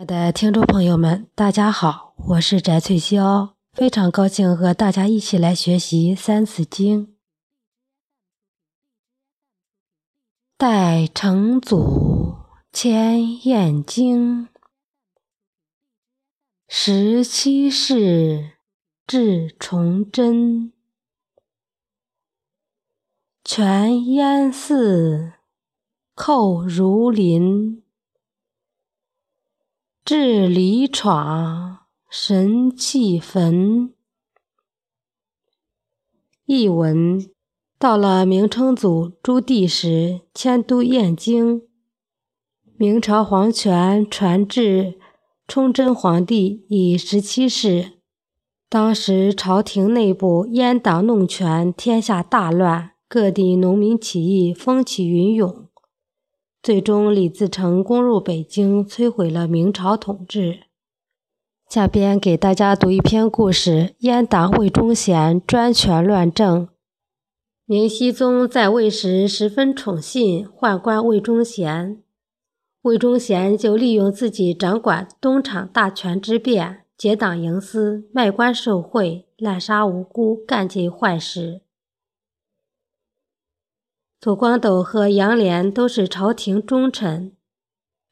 亲爱的听众朋友们，大家好，我是翟翠霄，非常高兴和大家一起来学习《三字经》。待成祖迁燕京，十七世至崇祯，全烟寺寇如林。至离闯，神气焚。译文：到了明成祖朱棣时，迁都燕京。明朝皇权传至崇祯皇帝已十七世，当时朝廷内部阉党弄权，天下大乱，各地农民起义风起云涌。最终，李自成攻入北京，摧毁了明朝统治。下边给大家读一篇故事：阉党魏忠贤专权乱政。明熹宗在位时十分宠信宦官魏忠贤，魏忠贤就利用自己掌管东厂大权之便，结党营私，卖官受贿，滥杀无辜，干尽坏事。左光斗和杨涟都是朝廷忠臣，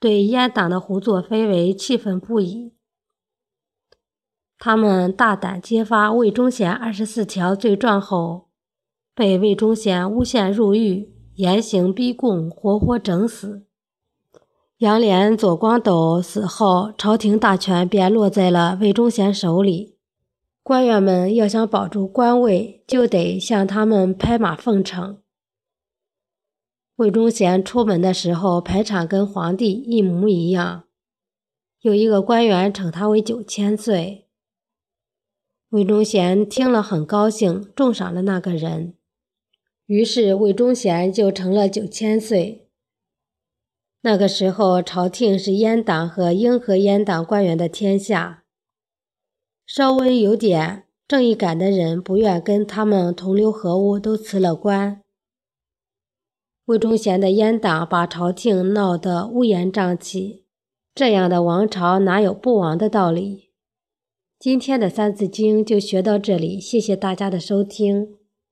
对阉党的胡作非为气愤不已。他们大胆揭发魏忠贤二十四条罪状后，被魏忠贤诬陷入狱，严刑逼供，活活整死。杨涟、左光斗死后，朝廷大权便落在了魏忠贤手里。官员们要想保住官位，就得向他们拍马奉承。魏忠贤出门的时候排场跟皇帝一模一样，有一个官员称他为九千岁。魏忠贤听了很高兴，重赏了那个人，于是魏忠贤就成了九千岁。那个时候，朝廷是阉党和英和阉党官员的天下，稍微有点正义感的人不愿跟他们同流合污，都辞了官。魏忠贤的阉党把朝廷闹得乌烟瘴气，这样的王朝哪有不亡的道理？今天的《三字经》就学到这里，谢谢大家的收听。